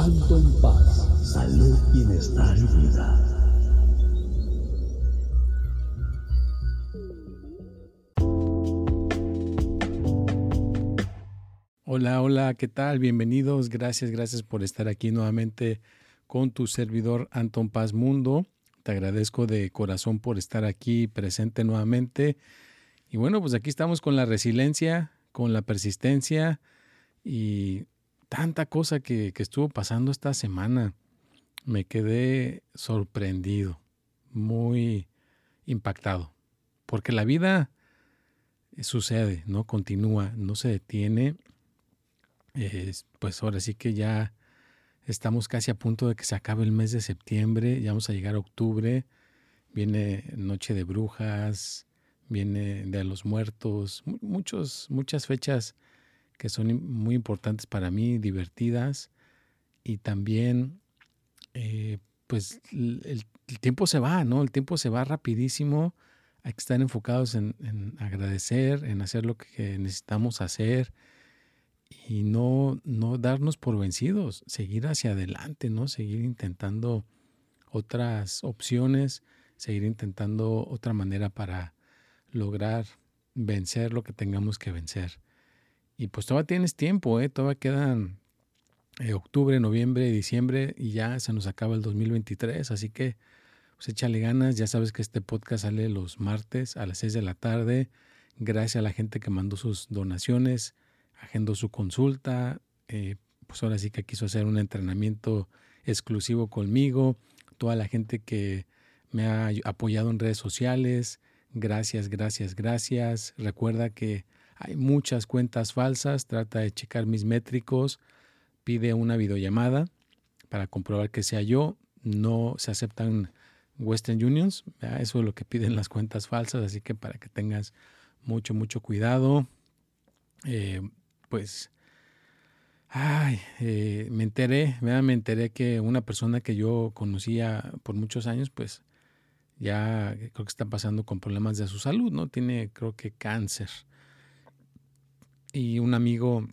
Alto en paz, salud, bienestar y vida. Hola, hola, ¿qué tal? Bienvenidos. Gracias, gracias por estar aquí nuevamente con tu servidor Anton Paz Mundo. Te agradezco de corazón por estar aquí presente nuevamente. Y bueno, pues aquí estamos con la resiliencia, con la persistencia y tanta cosa que, estuvo pasando esta semana. Me quedé sorprendido, muy impactado, porque la vida sucede, ¿no? Continúa, no se detiene. pues ahora sí que ya estamos casi a punto de que se acabe el mes de septiembre, ya vamos a llegar a octubre, viene Noche de Brujas, viene de los Muertos, muchos, muchas fechas que son muy importantes para mí, divertidas y también eh, pues el, tiempo se va, ¿no? El tiempo se va rapidísimo, hay que estar enfocados en, agradecer, en hacer lo que necesitamos hacer y no, no darnos por vencidos, seguir hacia adelante, ¿no? Seguir intentando otras opciones, seguir intentando otra manera para lograr vencer lo que tengamos que vencer. Y pues todavía tienes tiempo, ¿eh? Todavía quedan eh, octubre, noviembre, diciembre y ya se nos acaba el 2023. Así que pues échale ganas. Ya sabes que este podcast sale los martes a las 6 de la tarde. Gracias a la gente que mandó sus donaciones, agendó su consulta. Eh, pues ahora sí que quiso hacer un entrenamiento exclusivo conmigo. Toda la gente que me ha apoyado en redes sociales. Gracias, gracias, gracias. Recuerda que hay muchas cuentas falsas, trata de checar mis métricos, pide una videollamada para comprobar que sea yo. No se aceptan Western Unions, eso es lo que piden las cuentas falsas, así que para que tengas mucho, mucho cuidado. Eh, pues, ay, eh, me enteré, me enteré que una persona que yo conocía por muchos años, pues ya creo que está pasando con problemas de su salud, ¿no? Tiene, creo que cáncer y un amigo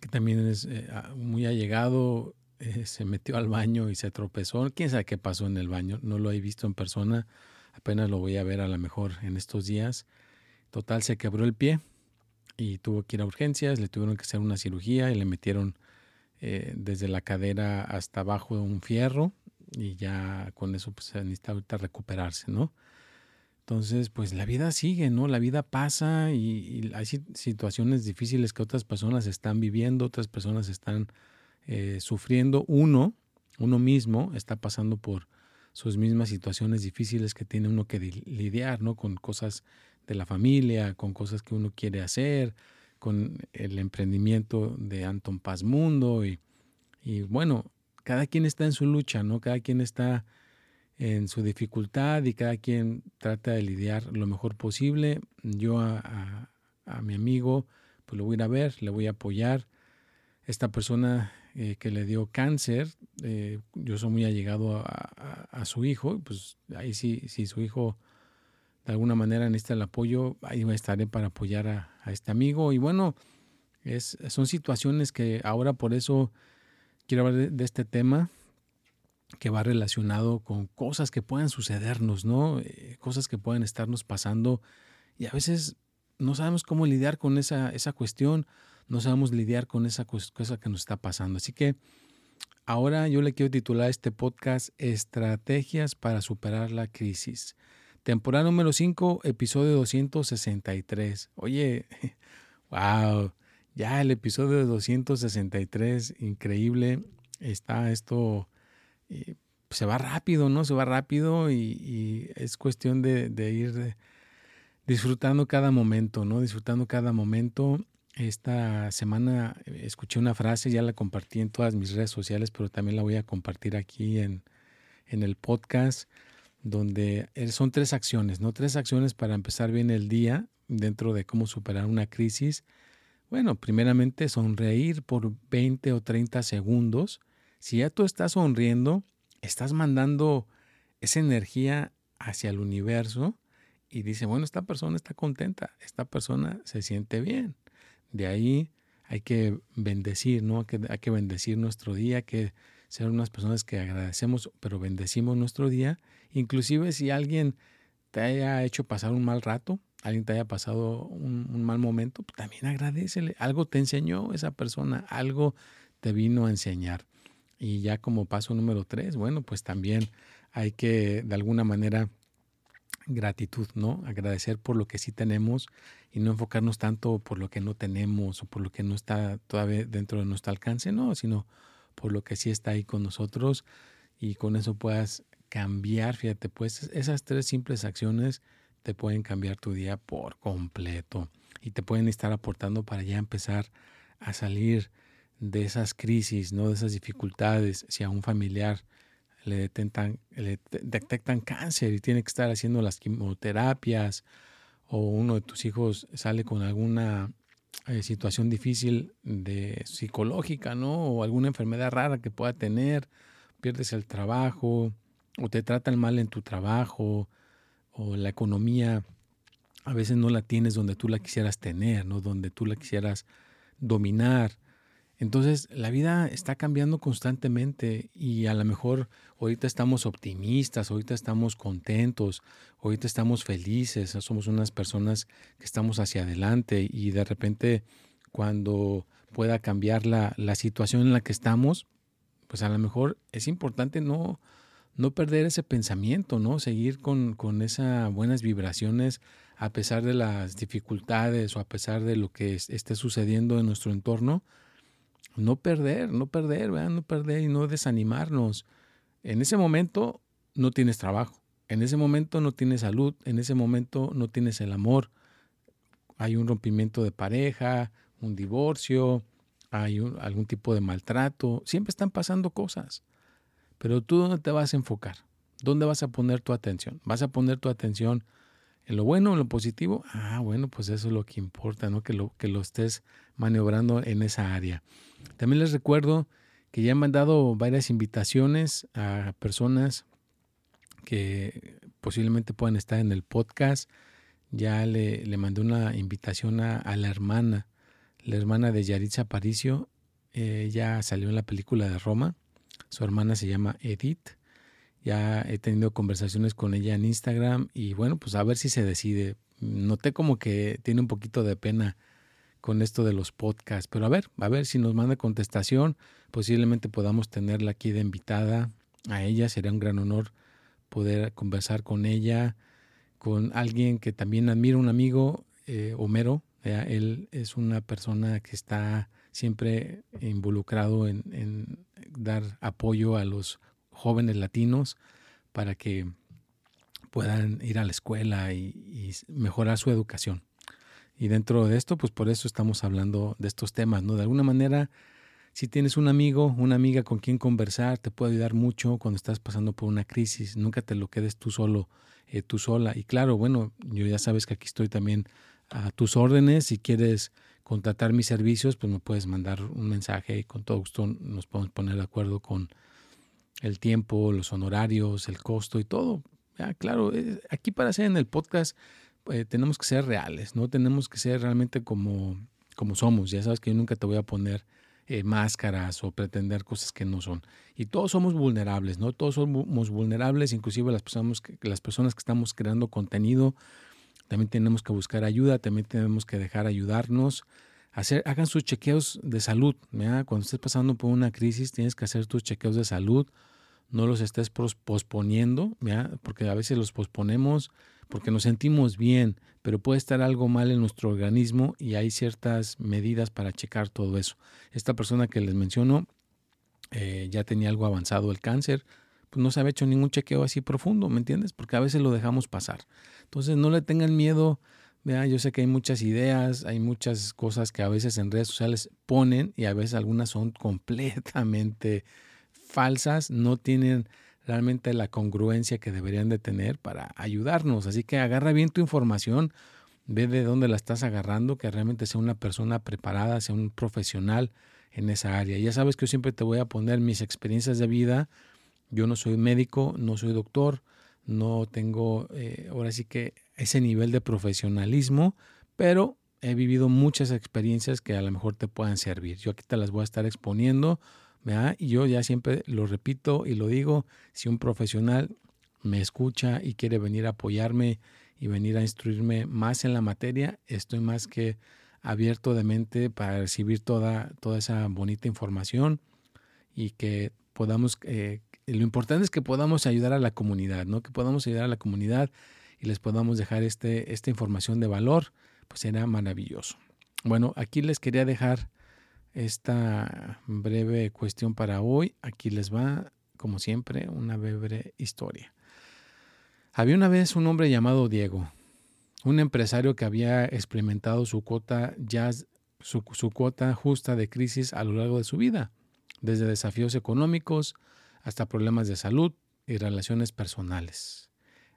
que también es eh, muy allegado eh, se metió al baño y se tropezó. ¿Quién sabe qué pasó en el baño? No lo he visto en persona. Apenas lo voy a ver a lo mejor en estos días. Total, se quebró el pie y tuvo que ir a urgencias. Le tuvieron que hacer una cirugía y le metieron eh, desde la cadera hasta abajo un fierro y ya con eso pues, necesita ahorita recuperarse, ¿no? Entonces, pues la vida sigue, ¿no? La vida pasa y, hay situaciones difíciles que otras personas están viviendo, otras personas están eh, sufriendo. Uno, uno mismo está pasando por sus mismas situaciones difíciles que tiene uno que lidiar, ¿no? Con cosas de la familia, con cosas que uno quiere hacer, con el emprendimiento de Anton Paz Mundo y, y bueno, cada quien está en su lucha, ¿no? Cada quien está en su dificultad y cada quien trata de lidiar lo mejor posible. Yo a, mi amigo pues lo voy a ir a ver, le voy a apoyar. Esta persona eh, que le dio cáncer, eh, yo soy muy allegado a, su hijo, pues ahí sí, si su hijo de alguna manera necesita el apoyo, ahí estaré para apoyar a, este amigo. Y bueno, es, son situaciones que ahora por eso quiero hablar de este tema, que va relacionado con cosas que puedan sucedernos, ¿no? Eh, cosas que puedan estarnos pasando y a veces no sabemos cómo lidiar con esa, esa cuestión, no sabemos lidiar con esa cosa que nos está pasando. Así que ahora yo le quiero titular este podcast Estrategias para superar la crisis. Temporada número 5, episodio 263. Oye, Wow, ya el episodio 263, increíble. Está esto, eh, se va rápido, ¿no? Se va rápido y, es cuestión de, ir disfrutando cada momento, ¿no? Disfrutando cada momento. Esta semana escuché una frase, ya la compartí en todas mis redes sociales, pero también la voy a compartir aquí en, en el podcast donde son tres acciones, ¿no? Tres acciones para empezar bien el día dentro de cómo superar una crisis. Bueno, primeramente sonreír por 20 o 30 segundos. Si ya tú estás sonriendo, estás mandando esa energía hacia el universo y dice, bueno, esta persona está contenta, esta persona se siente bien. De ahí hay que bendecir, ¿no? Hay que, hay que bendecir nuestro día, que ser unas personas que agradecemos, pero bendecimos nuestro día. Inclusive si alguien te haya hecho pasar un mal rato, alguien te haya pasado un, mal momento, pues también agradecele. Algo te enseñó esa persona, algo te vino a enseñar. Y ya como paso número tres, bueno, pues también hay que de alguna manera gratitud, ¿no? Agradecer por lo que sí tenemos y no enfocarnos tanto por lo que no tenemos o por lo que no está todavía dentro de nuestro alcance, no, sino por lo que sí está ahí con nosotros y con eso puedas cambiar, fíjate, pues esas tres simples acciones te pueden cambiar tu día por completo y te pueden estar aportando para ya empezar a salir de esas crisis, ¿no? de esas dificultades. Si a un familiar le detectan, le detectan cáncer y tiene que estar haciendo las quimioterapias o uno de tus hijos sale con alguna eh, situación difícil de psicológica, ¿no? O alguna enfermedad rara que pueda tener, pierdes el trabajo, o te tratan mal en tu trabajo, o la economía a veces no la tienes donde tú la quisieras tener, ¿no? Donde tú la quisieras dominar. Entonces, la vida está cambiando constantemente y a lo mejor ahorita estamos optimistas, ahorita estamos contentos, ahorita estamos felices, somos unas personas que estamos hacia adelante y de repente cuando pueda cambiar la, la situación en la que estamos, pues a lo mejor es importante no, no perder ese pensamiento, ¿no? Seguir con, con esas buenas vibraciones a pesar de las dificultades o a pesar de lo que esté sucediendo en nuestro entorno no perder, no perder, no perder y no desanimarnos. En ese momento no tienes trabajo, en ese momento no tienes salud, en ese momento no tienes el amor. Hay un rompimiento de pareja, un divorcio, hay algún tipo de maltrato, siempre están pasando cosas. Pero tú dónde te vas a enfocar? ¿Dónde vas a poner tu atención? ¿Vas a poner tu atención en lo bueno, en lo positivo? Ah, bueno, pues eso es lo que importa, ¿no? Que lo, que lo estés maniobrando en esa área. También les recuerdo que ya han mandado varias invitaciones a personas que posiblemente puedan estar en el podcast. Ya le, le mandé una invitación a, la hermana, la hermana de Yaritza Aparicio. ya salió en la película de Roma. Su hermana se llama Edith. Ya he tenido conversaciones con ella en Instagram y bueno, pues a ver si se decide. Noté como que tiene un poquito de pena con esto de los podcasts. Pero a ver, a ver si nos manda contestación. Posiblemente podamos tenerla aquí de invitada a ella. Sería un gran honor poder conversar con ella, con alguien que también admiro, un amigo, eh, Homero. Él es una persona que está siempre involucrado en, dar apoyo a los jóvenes latinos para que puedan ir a la escuela y mejorar su educación. Y dentro de esto, pues por eso estamos hablando de estos temas, ¿no? De alguna manera, si tienes un amigo, una amiga con quien conversar, te puede ayudar mucho cuando estás pasando por una crisis. Nunca te lo quedes tú solo, eh, tú sola. Y claro, bueno, yo ya sabes que aquí estoy también a tus órdenes. Si quieres contratar mis servicios, pues me puedes mandar un mensaje y con todo gusto nos podemos poner de acuerdo con el tiempo, los honorarios, el costo y todo. Claro, eh, aquí para hacer en el podcast eh, tenemos que ser reales, no tenemos que ser realmente como, como somos. Ya sabes que yo nunca te voy a poner eh, máscaras o pretender cosas que no son. Y todos somos vulnerables, ¿no? Todos somos vulnerables, inclusive las personas que, las personas que estamos creando contenido, también tenemos que buscar ayuda, también tenemos que dejar ayudarnos. Hacer, hagan sus chequeos de salud. Cuando estés pasando por una crisis, tienes que hacer tus chequeos de salud. No los estés posponiendo, porque a veces los posponemos porque nos sentimos bien, pero puede estar algo mal en nuestro organismo y hay ciertas medidas para checar todo eso. Esta persona que les menciono eh, ya tenía algo avanzado el cáncer, pues no se había hecho ningún chequeo así profundo, ¿me entiendes? Porque a veces lo dejamos pasar. Entonces no le tengan miedo. Vea, yo sé que hay muchas ideas, hay muchas cosas que a veces en redes sociales ponen y a veces algunas son completamente falsas, no tienen realmente la congruencia que deberían de tener para ayudarnos. Así que agarra bien tu información, ve de dónde la estás agarrando, que realmente sea una persona preparada, sea un profesional en esa área. Ya sabes que yo siempre te voy a poner mis experiencias de vida. Yo no soy médico, no soy doctor, no tengo eh, ahora sí que ese nivel de profesionalismo, pero he vivido muchas experiencias que a lo mejor te puedan servir. Yo aquí te las voy a estar exponiendo y yo ya siempre lo repito y lo digo, si un profesional me escucha y quiere venir a apoyarme y venir a instruirme más en la materia, estoy más que abierto de mente para recibir toda, toda esa bonita información y que podamos, eh, lo importante es que podamos ayudar a la comunidad, ¿no? Que podamos ayudar a la comunidad y les podamos dejar este, esta información de valor, pues será maravilloso. Bueno, aquí les quería dejar esta breve cuestión para hoy. Aquí les va, como siempre, una breve historia. Había una vez un hombre llamado Diego, un empresario que había experimentado su cuota, ya, su, cuota justa de crisis a lo largo de su vida, desde desafíos económicos hasta problemas de salud y relaciones personales.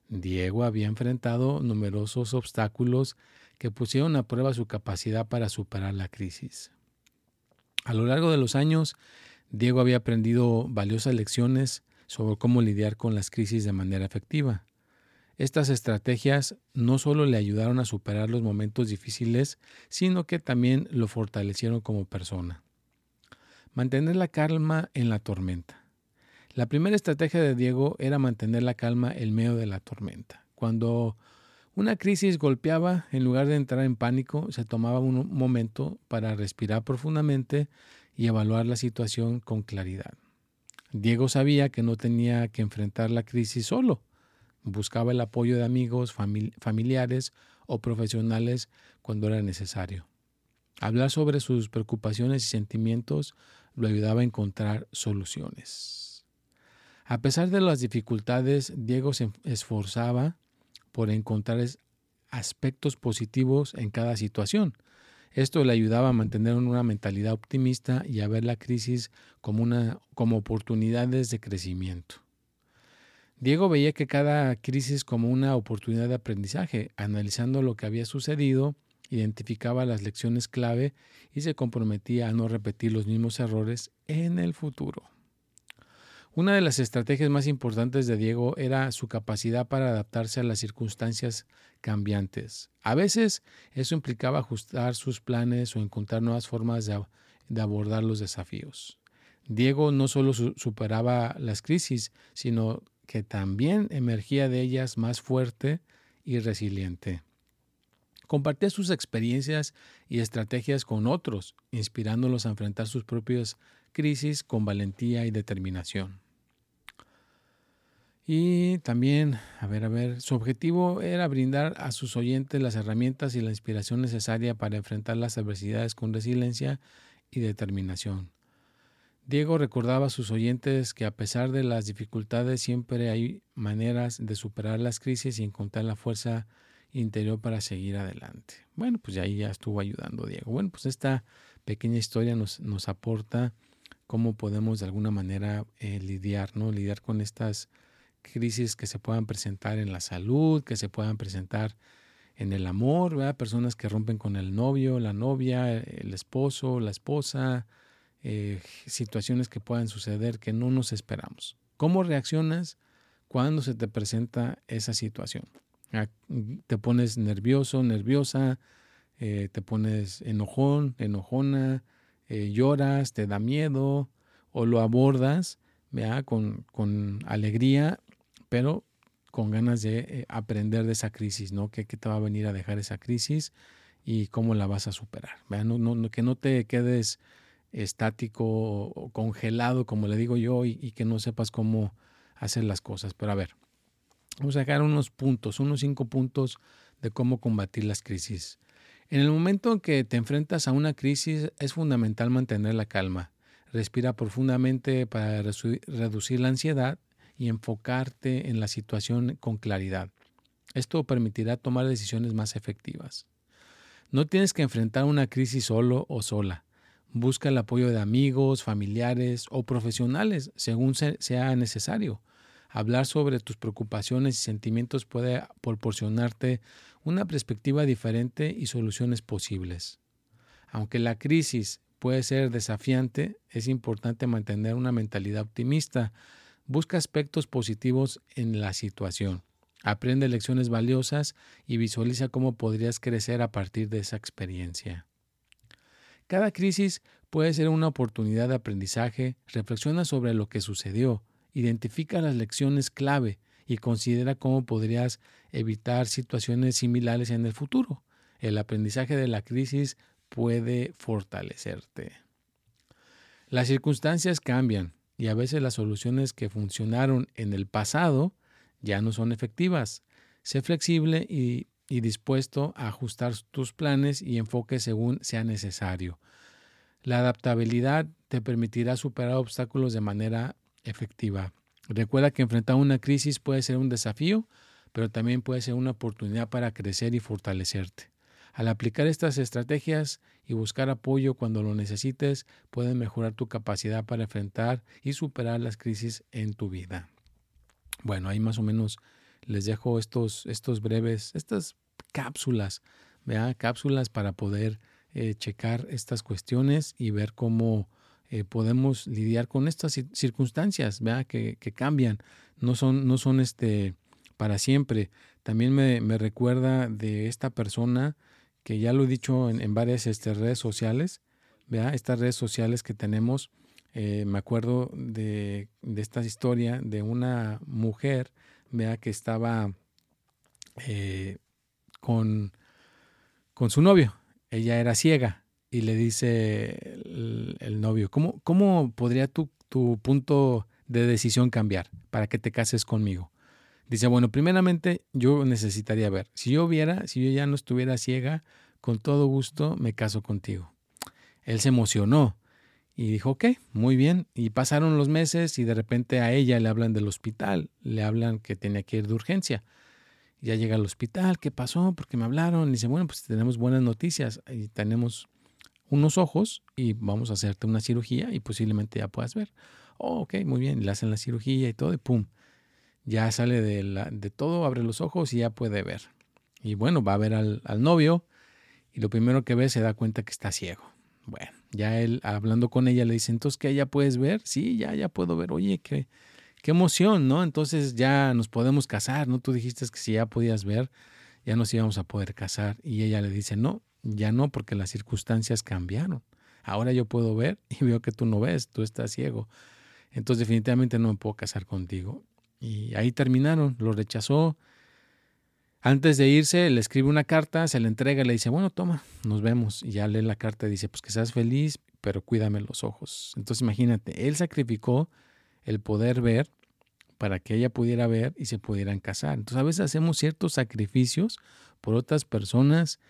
Diego había enfrentado numerosos obstáculos que pusieron a prueba su capacidad para superar la crisis. A lo largo de los años, Diego había aprendido valiosas lecciones sobre cómo lidiar con las crisis de manera efectiva. Estas estrategias no solo le ayudaron a superar los momentos difíciles, sino que también lo fortalecieron como persona. Mantener la calma en la tormenta. La primera estrategia de Diego era mantener la calma en medio de la tormenta. Cuando una crisis golpeaba, en lugar de entrar en pánico, se tomaba un momento para respirar profundamente y evaluar la situación con claridad. Diego sabía que no tenía que enfrentar la crisis solo. Buscaba el apoyo de amigos, familiares o profesionales cuando era necesario. Hablar sobre sus preocupaciones y sentimientos lo ayudaba a encontrar soluciones. A pesar de las dificultades, Diego se esforzaba por encontrar aspectos positivos en cada situación. Esto le ayudaba a mantener una mentalidad optimista y a ver la crisis como, una, como oportunidades de crecimiento. Diego veía que cada crisis como una oportunidad de aprendizaje, analizando lo que había sucedido, identificaba las lecciones clave y se comprometía a no repetir los mismos errores en el futuro. Una de las estrategias más importantes de Diego era su capacidad para adaptarse a las circunstancias cambiantes. A veces eso implicaba ajustar sus planes o encontrar nuevas formas de, abordar los desafíos. Diego no solo superaba las crisis, sino que también emergía de ellas más fuerte y resiliente. Compartía sus experiencias y estrategias con otros, inspirándolos a enfrentar sus propias crisis con valentía y determinación. Y también, a ver, a ver, su objetivo era brindar a sus oyentes las herramientas y la inspiración necesaria para enfrentar las adversidades con resiliencia y determinación. Diego recordaba a sus oyentes que a pesar de las dificultades siempre hay maneras de superar las crisis y encontrar la fuerza interior para seguir adelante. Bueno, pues ahí ya estuvo ayudando Diego. Bueno, pues esta pequeña historia nos, nos aporta cómo podemos de alguna manera eh, lidiar, ¿no? Lidiar con estas crisis que se puedan presentar en la salud, que se puedan presentar en el amor, ¿verdad? personas que rompen con el novio, la novia, el esposo, la esposa, eh, situaciones que puedan suceder que no nos esperamos. ¿Cómo reaccionas cuando se te presenta esa situación? Ah, te pones nervioso, nerviosa, eh, te pones enojón, enojona, eh, lloras, te da miedo o lo abordas Con, con alegría pero con ganas de eh, aprender de esa crisis, ¿no? ¿Qué, te va a venir a dejar esa crisis y cómo la vas a superar? No, que no te quedes estático o congelado, como le digo yo, y, que no sepas cómo hacer las cosas. Pero a ver, Vamos a sacar unos puntos, unos cinco puntos de cómo combatir las crisis. En el momento en que te enfrentas a una crisis es fundamental mantener la calma. Respira profundamente para reducir la ansiedad y enfocarte en la situación con claridad. Esto permitirá tomar decisiones más efectivas. No tienes que enfrentar una crisis solo o sola. Busca el apoyo de amigos, familiares o profesionales según sea necesario. Hablar sobre tus preocupaciones y sentimientos puede proporcionarte una perspectiva diferente y soluciones posibles. Aunque la crisis puede ser desafiante, es importante mantener una mentalidad optimista. Busca aspectos positivos en la situación. Aprende lecciones valiosas y visualiza cómo podrías crecer a partir de esa experiencia. Cada crisis puede ser una oportunidad de aprendizaje. Reflexiona sobre lo que sucedió Identifica las lecciones clave y considera cómo podrías evitar situaciones similares en el futuro. El aprendizaje de la crisis puede fortalecerte. Las circunstancias cambian y a veces las soluciones que funcionaron en el pasado ya no son efectivas. Sé flexible y, dispuesto a ajustar tus planes y enfoques según sea necesario. La adaptabilidad te permitirá superar obstáculos de manera efectiva. Recuerda que enfrentar una crisis puede ser un desafío, pero también puede ser una oportunidad para crecer y fortalecerte. Al aplicar estas estrategias y buscar apoyo cuando lo necesites, pueden mejorar tu capacidad para enfrentar y superar las crisis en tu vida. Bueno, ahí más o menos les dejo estos, estos breves, estas cápsulas, ¿vea? cápsulas para poder eh, checar estas cuestiones y ver cómo eh, podemos lidiar con estas circunstancias Que, que, cambian, no son, no son este, para siempre. También me, me, recuerda de esta persona que ya lo he dicho en, varias este, redes sociales, ¿vea? estas redes sociales que tenemos. Eh, me acuerdo de, de, esta historia de una mujer ¿vea? que estaba eh, con, con su novio. Ella era ciega y le dice el, novio, ¿cómo, cómo podría tu, tu punto de decisión cambiar para que te cases conmigo? Dice, bueno, primeramente yo necesitaría ver, si yo viera, si yo ya no estuviera ciega, con todo gusto me caso contigo. Él se emocionó y dijo, ok, muy bien. Y pasaron los meses y de repente a ella le hablan del hospital, le hablan que tenía que ir de urgencia. Ya llega al hospital, ¿qué pasó? Porque me hablaron. Y dice, bueno, pues tenemos buenas noticias y tenemos unos ojos y vamos a hacerte una cirugía y posiblemente ya puedas ver. Oh, ok, muy bien, le hacen la cirugía y todo y pum, ya sale de, la, de todo, abre los ojos y ya puede ver. Y bueno, va a ver al, novio y lo primero que ve se da cuenta que está ciego. Bueno, ya él hablando con ella le dice, entonces que ya puedes ver, sí, ya, ya puedo ver, oye, qué, qué emoción, ¿no? Entonces ya nos podemos casar, ¿no? Tú dijiste que si ya podías ver, ya nos íbamos a poder casar. Y ella le dice, no, ya no, porque las circunstancias cambiaron. Ahora yo puedo ver y veo que tú no ves, tú estás ciego. Entonces definitivamente no me puedo casar contigo. Y ahí terminaron, lo rechazó. Antes de irse, le escribe una carta, se le entrega, le dice, bueno, toma, nos vemos. Y ya lee la carta y dice, pues que seas feliz, pero cuídame los ojos. Entonces imagínate, él sacrificó el poder ver para que ella pudiera ver y se pudieran casar. Entonces a veces hacemos ciertos sacrificios por otras personas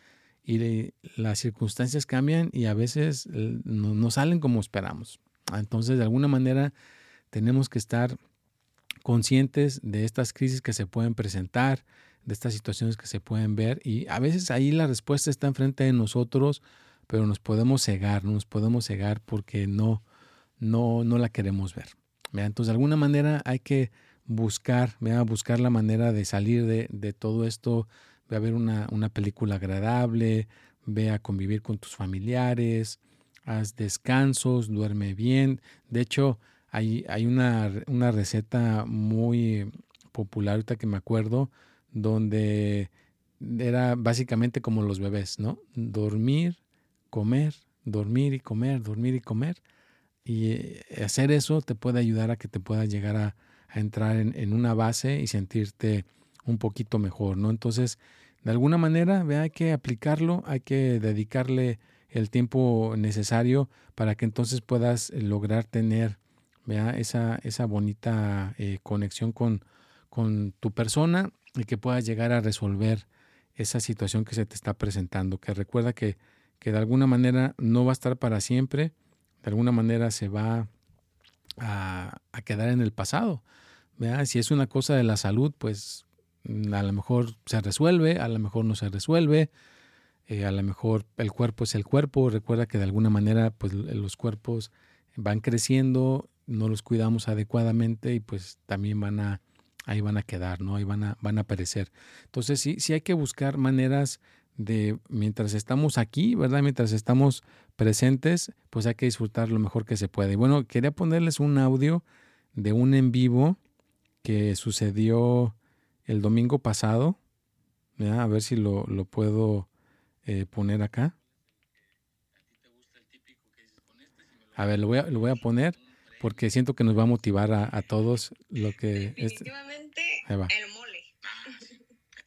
y las circunstancias cambian y a veces eh, no, salen como esperamos. Entonces, de alguna manera, tenemos que estar conscientes de estas crisis que se pueden presentar, de estas situaciones que se pueden ver y a veces ahí la respuesta está enfrente de nosotros, pero nos podemos cegar, nos podemos cegar porque no, no, no la queremos ver. Entonces, de alguna manera hay que buscar, buscar la manera de salir de, de todo esto ve a ver una, una película agradable, ve a convivir con tus familiares, haz descansos, duerme bien. De hecho, hay, hay una, una, receta muy popular ahorita que me acuerdo, donde era básicamente como los bebés, ¿no? Dormir, comer, dormir y comer, dormir y comer. Y eh, hacer eso te puede ayudar a que te puedas llegar a, entrar en, una base y sentirte un poquito mejor, ¿no? Entonces, de alguna manera, hay que aplicarlo, hay que dedicarle el tiempo necesario para que entonces puedas lograr tener esa, esa bonita eh, conexión con, con tu persona y que puedas llegar a resolver esa situación que se te está presentando. Que recuerda que, que de alguna manera no va a estar para siempre, de alguna manera se va a, a quedar en el pasado. Si es una cosa de la salud, pues mm, a lo mejor se resuelve, a lo mejor no se resuelve, eh, a lo mejor el cuerpo es el cuerpo. Recuerda que de alguna manera pues los cuerpos van creciendo, no los cuidamos adecuadamente y pues también van a ahí van a quedar, ¿no? Ahí van a van a perecer. Entonces sí sí hay que buscar maneras de mientras estamos aquí, ¿verdad? Mientras estamos presentes, pues hay que disfrutar lo mejor que se puede. bueno, quería ponerles un audio de un en vivo que sucedió el domingo pasado. A ver si lo, lo puedo eh, poner acá. A ver, lo voy a, lo voy a poner porque siento que nos va a motivar a, a todos lo que... Definitivamente el mole. Ah,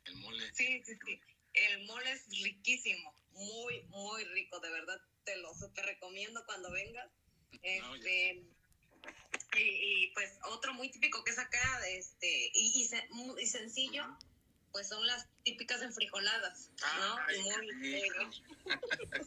el mole. Sí, sí, sí. El mole es riquísimo, muy, muy rico, de verdad. Te lo super recomiendo cuando vengas. Este, y, pues otro muy típico que es acá, este, y, y, sencillo, pues son las típicas enfrijoladas, ¿no? Ay, muy,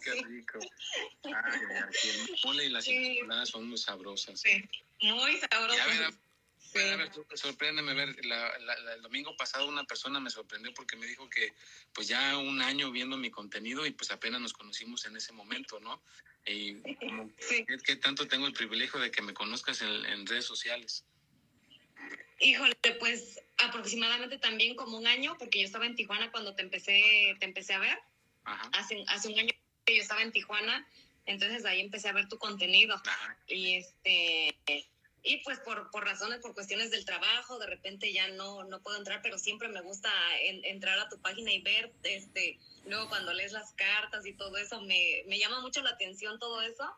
qué rico. Ay, el mole y las enfrijoladas son muy sabrosas. Sí, muy sabrosas. Sí. A ver, sorpréndeme ver, el domingo pasado una persona me sorprendió porque me dijo que pues ya un año viendo mi contenido y pues apenas nos conocimos en ese momento, ¿no? Y como, ¿qué, tanto tengo el privilegio de que me conozcas en, redes sociales? Híjole, pues aproximadamente también como un año, porque yo estaba en Tijuana cuando te empecé, te empecé a ver. Hace, hace un año que yo estaba en Tijuana, entonces ahí empecé a ver tu contenido. Y este y pues por, por razones, por cuestiones del trabajo, de repente ya no, no puedo entrar, pero siempre me gusta entrar a tu página y ver, este, luego cuando lees las cartas y todo eso, me, me llama mucho la atención todo eso.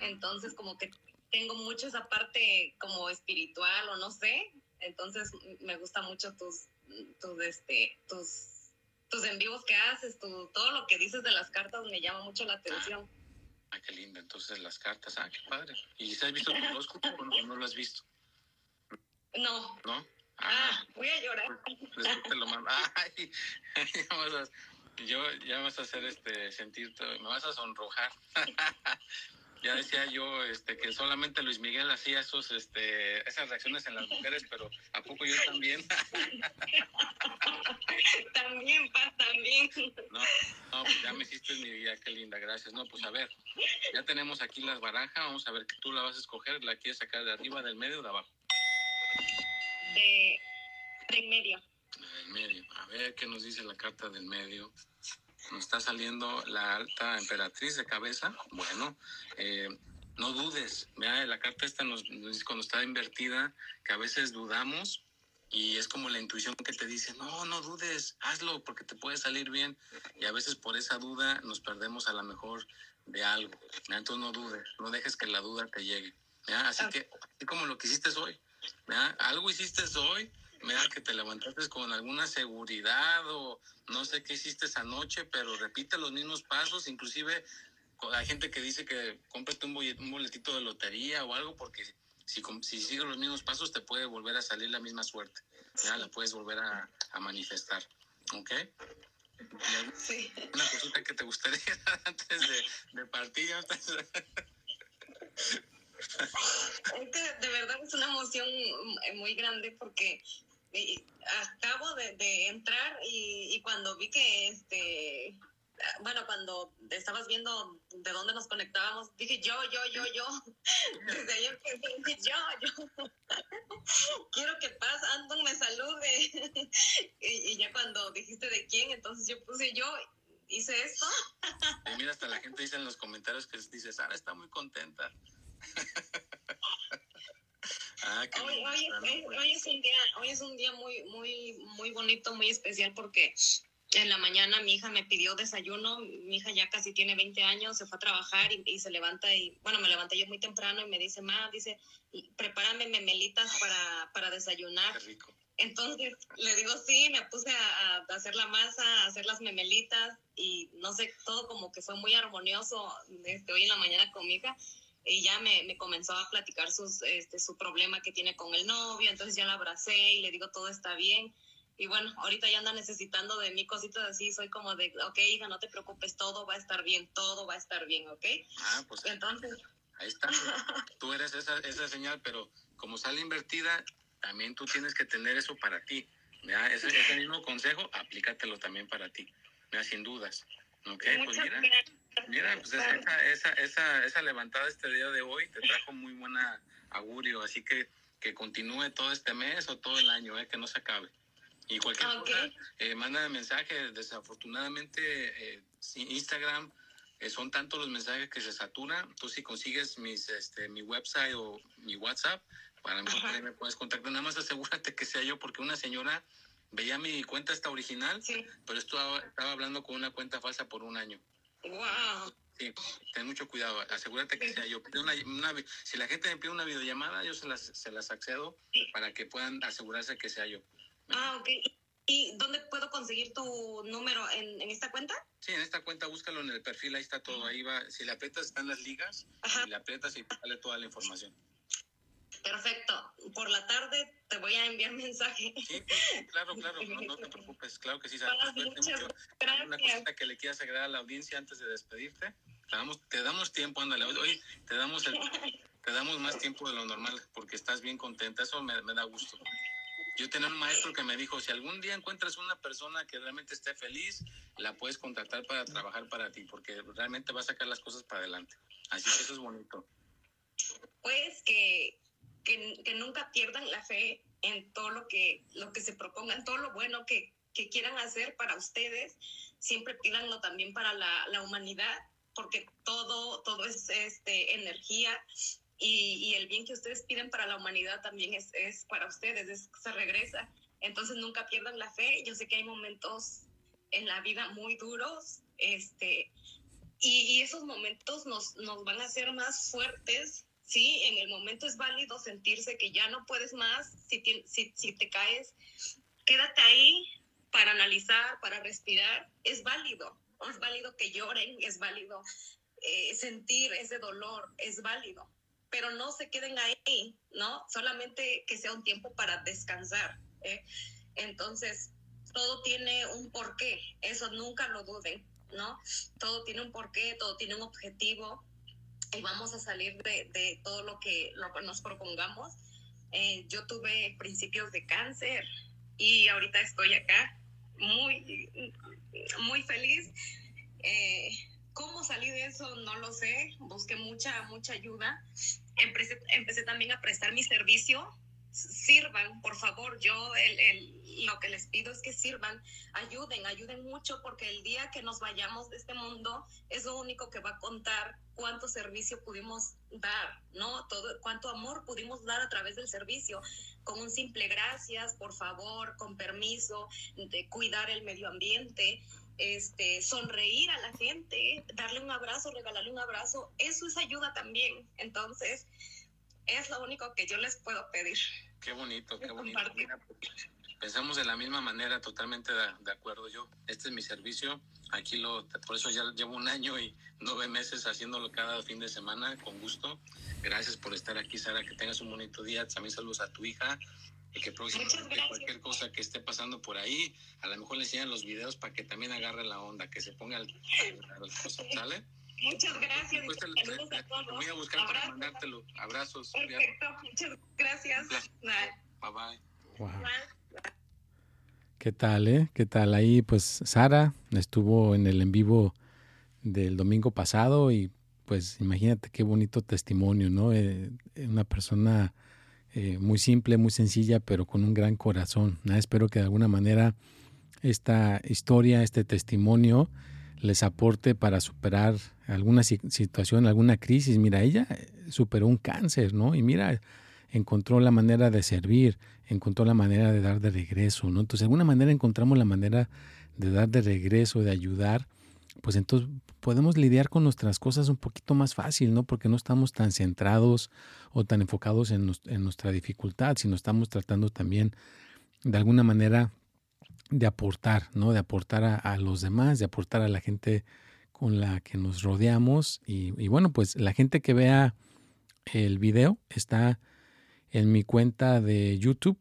Entonces como que tengo mucho esa parte como espiritual o no sé, entonces me gusta mucho tus, tus, este, tus, tus en vivos que haces, tu, todo lo que dices de las cartas me llama mucho la atención. Ah, qué linda. Entonces las cartas, ah, qué padre. ¿Y has visto tu horóscopo o no, lo has visto? No. ¿No? Ah, ah voy a llorar. Pues, te lo mando. Ay, ya vas a, yo ya vas a hacer este sentir, me vas a sonrojar. ya decía yo este que solamente Luis Miguel hacía esos este esas reacciones en las mujeres pero a poco yo también también pa también. No no pues ya me hiciste mi vida qué linda gracias. No pues a ver ya tenemos aquí las barajas vamos a ver que tú la vas a escoger la quieres sacar de arriba del medio o de abajo. De del medio. Del medio a ver qué nos dice la carta del medio nos está saliendo la alta emperatriz de cabeza, bueno, eh, no dudes, vea, la carta esta nos, dice cuando está invertida, que a veces dudamos y es como la intuición que te dice, no, no dudes, hazlo porque te puede salir bien y a veces por esa duda nos perdemos a lo mejor de algo, entonces no dudes, no dejes que la duda te llegue, así que, así como lo que hiciste hoy, algo hiciste hoy, Mira que te levantaste con alguna seguridad o no sé qué hiciste esa noche, pero repite los mismos pasos, inclusive hay gente que dice que cómprate un, un boletito de lotería o algo porque si, si sigues los mismos pasos te puede volver a salir la misma suerte, ya la puedes volver a, a manifestar, ¿ok? Sí. Una cosita que te gustaría antes de, de partir. Es que de verdad es una emoción muy grande porque acabo de, entrar y, cuando vi que, este, bueno, cuando estabas viendo de dónde nos conectábamos, dije yo, yo, yo, yo. Desde ahí empecé, yo, yo. Quiero que Paz Anton me salude. y, ya cuando dijiste de quién, entonces yo puse yo, hice esto. y mira, hasta la gente dice en los comentarios que dice, Sara está muy contenta. Ah, hoy, es, un día, hoy es un día muy, muy, muy bonito, muy especial porque en la mañana mi hija me pidió desayuno, mi hija ya casi tiene 20 años, se fue a trabajar y, se levanta y, bueno, me levanté yo muy temprano y me dice, ma, dice, prepárame memelitas para, para desayunar. Entonces le digo, sí, me puse a, hacer la masa, a hacer las memelitas y no sé, todo como que fue muy armonioso este, hoy en la mañana con mi hija ya me, me, comenzó a platicar sus, este, su problema que tiene con el novio, entonces ya la abracé y le digo todo está bien. Y bueno, ahorita ya anda necesitando de mí cositas así, soy como de, ok, hija, no te preocupes, todo va a estar bien, todo va a estar bien, ¿ok? Ah, pues entonces... Ahí está, tú eres esa, esa señal, pero como sale invertida, también tú tienes que tener eso para ti. Ese, ese, mismo consejo, aplícatelo también para ti, sin dudas. Ok, pues mira, mira pues esa, esa, esa, esa levantada este día de hoy te trajo muy buena augurio, así que que continúe todo este mes o todo el año, eh, que no se acabe. Y cualquier ah, cosa, eh, manda mensaje. Desafortunadamente, eh, Instagram eh, son tantos los mensajes que se satura. Tú si consigues mis, este, mi website o mi WhatsApp, para mí me puedes contactar. Nada más asegúrate que sea yo, porque una señora veía mi cuenta esta original, pero estaba, estaba hablando con una cuenta falsa por un año. Wow. Sí, ten mucho cuidado, asegúrate que sea yo. si la gente me pide una videollamada, yo se las, se las accedo para que puedan asegurarse que sea yo. Ah, ok. ¿Y dónde puedo conseguir tu número? ¿En, en esta cuenta? Sí, en esta cuenta búscalo en el perfil, ahí está todo. Ahí va, si le aprietas están las ligas, Ajá. y le aprietas y sale toda la información. Perfecto. Por la tarde te voy a enviar mensaje. Sí, claro, claro, no, te preocupes. Claro que sí, sabes. Pues, mucho. Una cosita que le quieras agregar a la audiencia antes de despedirte. Te damos, te damos tiempo, ándale. Hoy te damos, el, te damos más tiempo de lo normal porque estás bien contenta. Eso me, me da gusto. Yo tenía un maestro que me dijo, si algún día encuentras una persona que realmente esté feliz, la puedes contratar para trabajar para ti, porque realmente va a sacar las cosas para adelante. Así que eso es bonito. Pues que que, nunca pierdan la fe en todo lo que, lo que se propongan, todo lo bueno que, que quieran hacer para ustedes, siempre pídanlo también para la, la humanidad, porque todo, todo es este, energía y, y, el bien que ustedes piden para la humanidad también es, es para ustedes, se regresa. Entonces nunca pierdan la fe. Yo sé que hay momentos en la vida muy duros, este, y, y esos momentos nos, nos van a hacer más fuertes sí, en el momento es válido sentirse que ya no puedes más, si te, si, si te caes, quédate ahí para analizar, para respirar, es válido, es válido que lloren, es válido eh, sentir ese dolor, es válido, pero no se queden ahí, ¿no? Solamente que sea un tiempo para descansar. ¿eh? Entonces, todo tiene un porqué, eso nunca lo duden, ¿no? Todo tiene un porqué, todo tiene un objetivo, y vamos a salir de, de todo lo que, lo nos propongamos. Eh, yo tuve principios de cáncer y ahorita estoy acá muy, muy feliz. Eh, ¿Cómo salí de eso? No lo sé. Busqué mucha, mucha ayuda. Empecé, empecé también a prestar mi servicio sirvan, por favor, yo el, el, lo que les pido es que sirvan, ayuden, ayuden mucho porque el día que nos vayamos de este mundo es lo único que va a contar cuánto servicio pudimos dar, ¿no? Todo, cuánto amor pudimos dar a través del servicio, con un simple gracias, por favor, con permiso, de cuidar el medio ambiente, este, sonreír a la gente, darle un abrazo, regalarle un abrazo, eso es ayuda también. Entonces, es lo único que yo les puedo pedir. Qué bonito, qué bonito. pensamos de la misma manera, totalmente de, acuerdo yo. Este es mi servicio. Aquí lo, por eso ya llevo un año y nueve meses haciéndolo cada fin de semana, con gusto. Gracias por estar aquí, Sara. Que tengas un bonito día. También saludos a tu hija. Y que próximamente cualquier cosa que esté pasando por ahí, a lo mejor le enseñan los videos para que también agarre la onda, que se ponga al, ¿sale? Muchas gracias. Voy a buscar para mandártelo. Abrazos. Perfecto, muchas gracias. Bye bye. ¿Qué tal, eh? ¿Qué tal? Ahí, pues, Sara estuvo en el en vivo del domingo pasado y, pues, imagínate qué bonito testimonio, ¿no? Eh, una persona eh, muy simple, muy sencilla, pero con un gran corazón. Espero que de alguna manera esta historia, este testimonio, les aporte para superar alguna situación, alguna crisis. Mira, ella eh, superó un cáncer, ¿no? Y mira, encontró la manera de servir, encontró la manera de dar de regreso, ¿no? Entonces, de alguna manera encontramos la manera de dar de regreso, de ayudar, pues entonces podemos lidiar con nuestras cosas un poquito más fácil, ¿no? Porque no estamos tan centrados o tan enfocados en, nuestra dificultad, sino estamos tratando también de alguna manera de aportar, ¿no? De aportar a, los demás, de aportar a la gente con la que nos rodeamos. Y, bueno, pues la gente que vea el video está en mi cuenta de YouTube.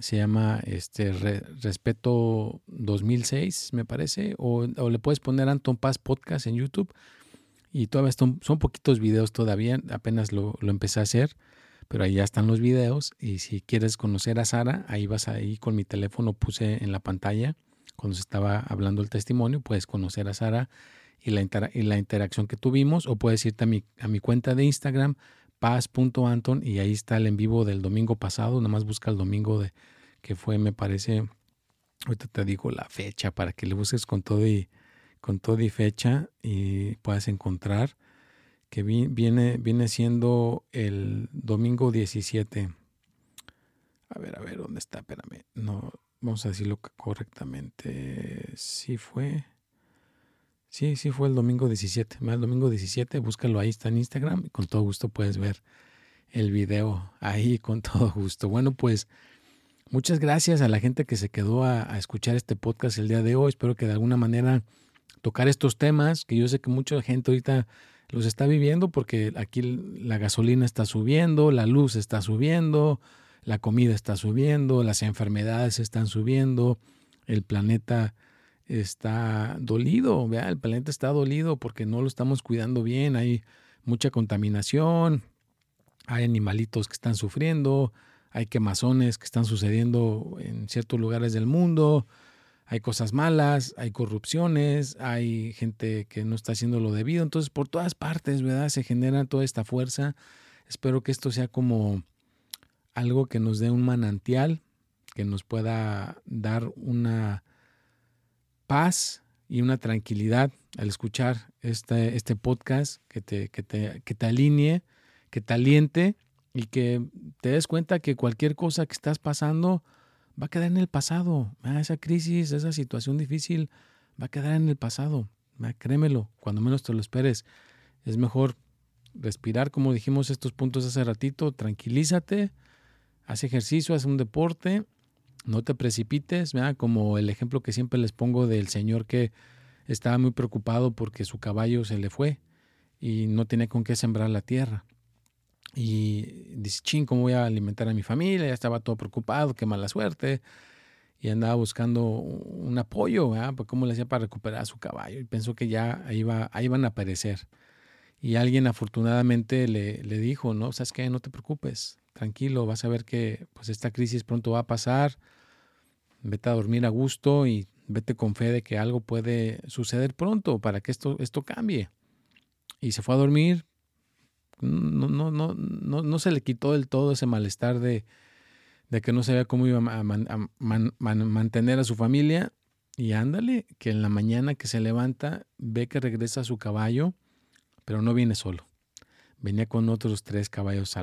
Se llama este Respeto 2006, me parece. O, le puedes poner Anton Paz Podcast en YouTube. Y todavía son, son poquitos videos todavía. Apenas lo, lo, empecé a hacer. Pero ahí ya están los videos. Y si quieres conocer a Sara, ahí vas ahí con mi teléfono. Puse en la pantalla cuando se estaba hablando el testimonio. Puedes conocer a Sara y la, y la interacción que tuvimos. O puedes irte a mi, a mi cuenta de Instagram paz.anton y ahí está el en vivo del domingo pasado, nada más busca el domingo de que fue, me parece, ahorita te digo la fecha para que le busques con todo y con todo y fecha y puedas encontrar que viene, viene siendo el domingo 17. A ver, a ver, ¿dónde está? Espérame. No, vamos a decirlo correctamente. Sí fue. Sí, sí fue el domingo 17. El domingo 17, búscalo ahí, está en Instagram y con todo gusto puedes ver el video ahí con todo gusto. Bueno, pues muchas gracias a la gente que se quedó a, escuchar este podcast el día de hoy. Espero que de alguna manera tocar estos temas, que yo sé que mucha gente ahorita los está viviendo porque aquí la gasolina está subiendo, la luz está subiendo, la comida está subiendo, las enfermedades están subiendo, el planeta está dolido, ¿vea? el planeta está dolido porque no lo estamos cuidando bien, hay mucha contaminación, hay animalitos que están sufriendo, hay quemazones que están sucediendo en ciertos lugares del mundo, hay cosas malas, hay corrupciones, hay gente que no está haciendo lo debido, entonces por todas partes, ¿verdad? Se genera toda esta fuerza. Espero que esto sea como algo que nos dé un manantial, que nos pueda dar una paz y una tranquilidad al escuchar este, este podcast que te, que, te, que te alinee, que te aliente y que te des cuenta que cualquier cosa que estás pasando va a quedar en el pasado. Ah, esa crisis, esa situación difícil va a quedar en el pasado. Ah, créemelo, cuando menos te lo esperes. Es mejor respirar, como dijimos estos puntos hace ratito, tranquilízate, haz ejercicio, haz un deporte no te precipites, como el ejemplo que siempre les pongo del señor que estaba muy preocupado porque su caballo se le fue y no tenía con qué sembrar la tierra. Y dice, ching, ¿cómo voy a alimentar a mi familia? Ya estaba todo preocupado, qué mala suerte. Y andaba buscando un apoyo, ¿verdad? Pues, ¿cómo le hacía para recuperar a su caballo? Y pensó que ya iba, ahí iban a aparecer. Y alguien afortunadamente le, le dijo, no, ¿sabes qué? No te preocupes, tranquilo, vas a ver que pues esta crisis pronto va a pasar, vete a dormir a gusto y vete con fe de que algo puede suceder pronto para que esto, esto cambie. Y se fue a dormir, no, no, no, no, no se le quitó del todo ese malestar de, de que no sabía cómo iba a, mantener a su familia. Y ándale, que en la mañana que se levanta ve que regresa a su caballo, pero no viene solo. Venía con otros tres caballos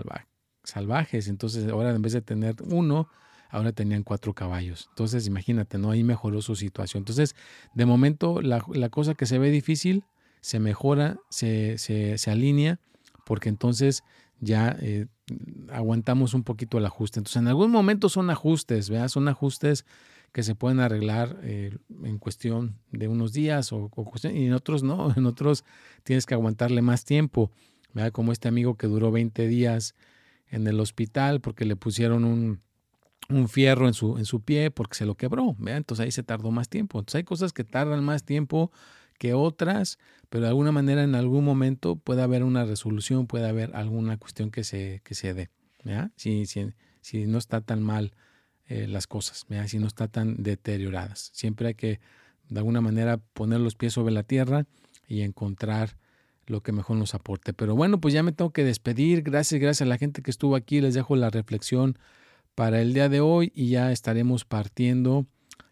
salvajes. Entonces ahora en vez de tener uno, ahora tenían cuatro caballos. Entonces imagínate, ¿no? Ahí mejoró su situación. Entonces, de momento, la, cosa que se ve difícil se mejora, se, se, alinea, porque entonces ya eh, aguantamos un poquito el ajuste. Entonces, en algún momento son ajustes, ¿verdad? Son ajustes que se pueden arreglar eh, en cuestión de unos días o, y en otros no, en otros tienes que aguantarle más tiempo, ¿verdad? Como este amigo que duró 20 días en el hospital porque le pusieron un, fierro en su, en su pie porque se lo quebró. Entonces ahí se tardó más tiempo. Entonces hay cosas que tardan más tiempo que otras, pero de alguna manera en algún momento puede haber una resolución, puede haber alguna cuestión que se, que se dé. Si, si, si, no está tan mal eh, las cosas, si no está tan deterioradas. Siempre hay que de alguna manera poner los pies sobre la tierra y encontrar lo que mejor nos aporte. Pero bueno, pues ya me tengo que despedir. Gracias, gracias a la gente que estuvo aquí. Les dejo la reflexión para el día de hoy y ya estaremos partiendo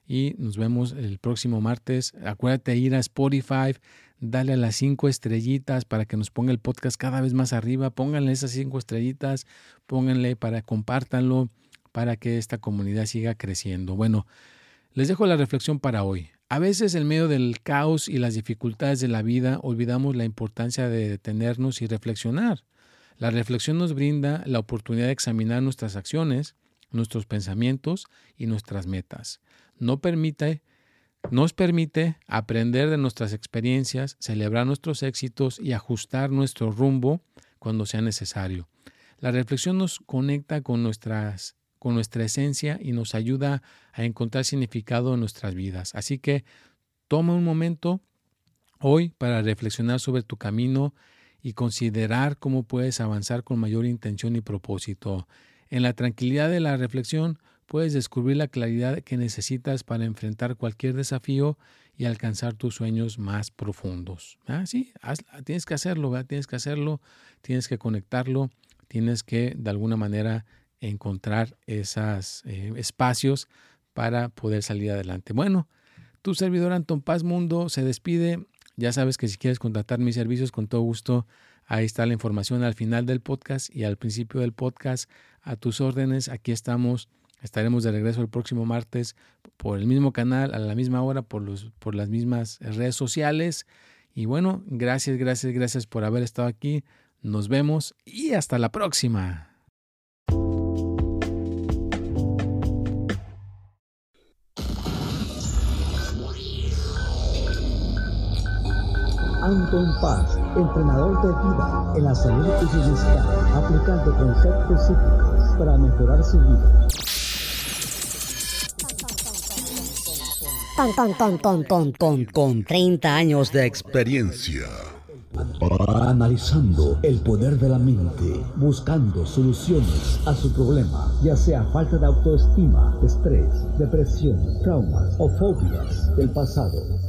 y nos vemos el próximo martes. Acuérdate de ir a Spotify, dale a las cinco estrellitas para que nos ponga el podcast cada vez más arriba. Pónganle esas cinco estrellitas, pónganle para compártanlo para que esta comunidad siga creciendo. Bueno, les dejo la reflexión para hoy. A veces en medio del caos y las dificultades de la vida olvidamos la importancia de detenernos y reflexionar. La reflexión nos brinda la oportunidad de examinar nuestras acciones, nuestros pensamientos y nuestras metas. No permite, nos permite aprender de nuestras experiencias, celebrar nuestros éxitos y ajustar nuestro rumbo cuando sea necesario. La reflexión nos conecta con, nuestras, con nuestra esencia y nos ayuda a encontrar significado en nuestras vidas. Así que toma un momento hoy para reflexionar sobre tu camino y considerar cómo puedes avanzar con mayor intención y propósito. En la tranquilidad de la reflexión puedes descubrir la claridad que necesitas para enfrentar cualquier desafío y alcanzar tus sueños más profundos. Ah, sí, tienes que hacerlo, tienes que hacerlo, tienes que conectarlo, tienes que de alguna manera encontrar esos eh, espacios para poder salir adelante. Bueno, tu servidor Anton Paz Mundo se despide. Ya sabes que si quieres contratar mis servicios, con todo gusto, ahí está la información al final del podcast y al principio del podcast. A tus órdenes, aquí estamos. Estaremos de regreso el próximo martes por el mismo canal, a la misma hora, por, los, por las mismas redes sociales. Y bueno, gracias, gracias, gracias por haber estado aquí. Nos vemos y hasta la próxima. Anton Paz, entrenador de vida en la salud y bienestar, aplicando conceptos psíquicos para mejorar su vida. Con, con, con, con, con, con, con 30 años de experiencia. Analizando el poder de la mente, buscando soluciones a su problema, ya sea falta de autoestima, estrés, depresión, traumas o fobias del pasado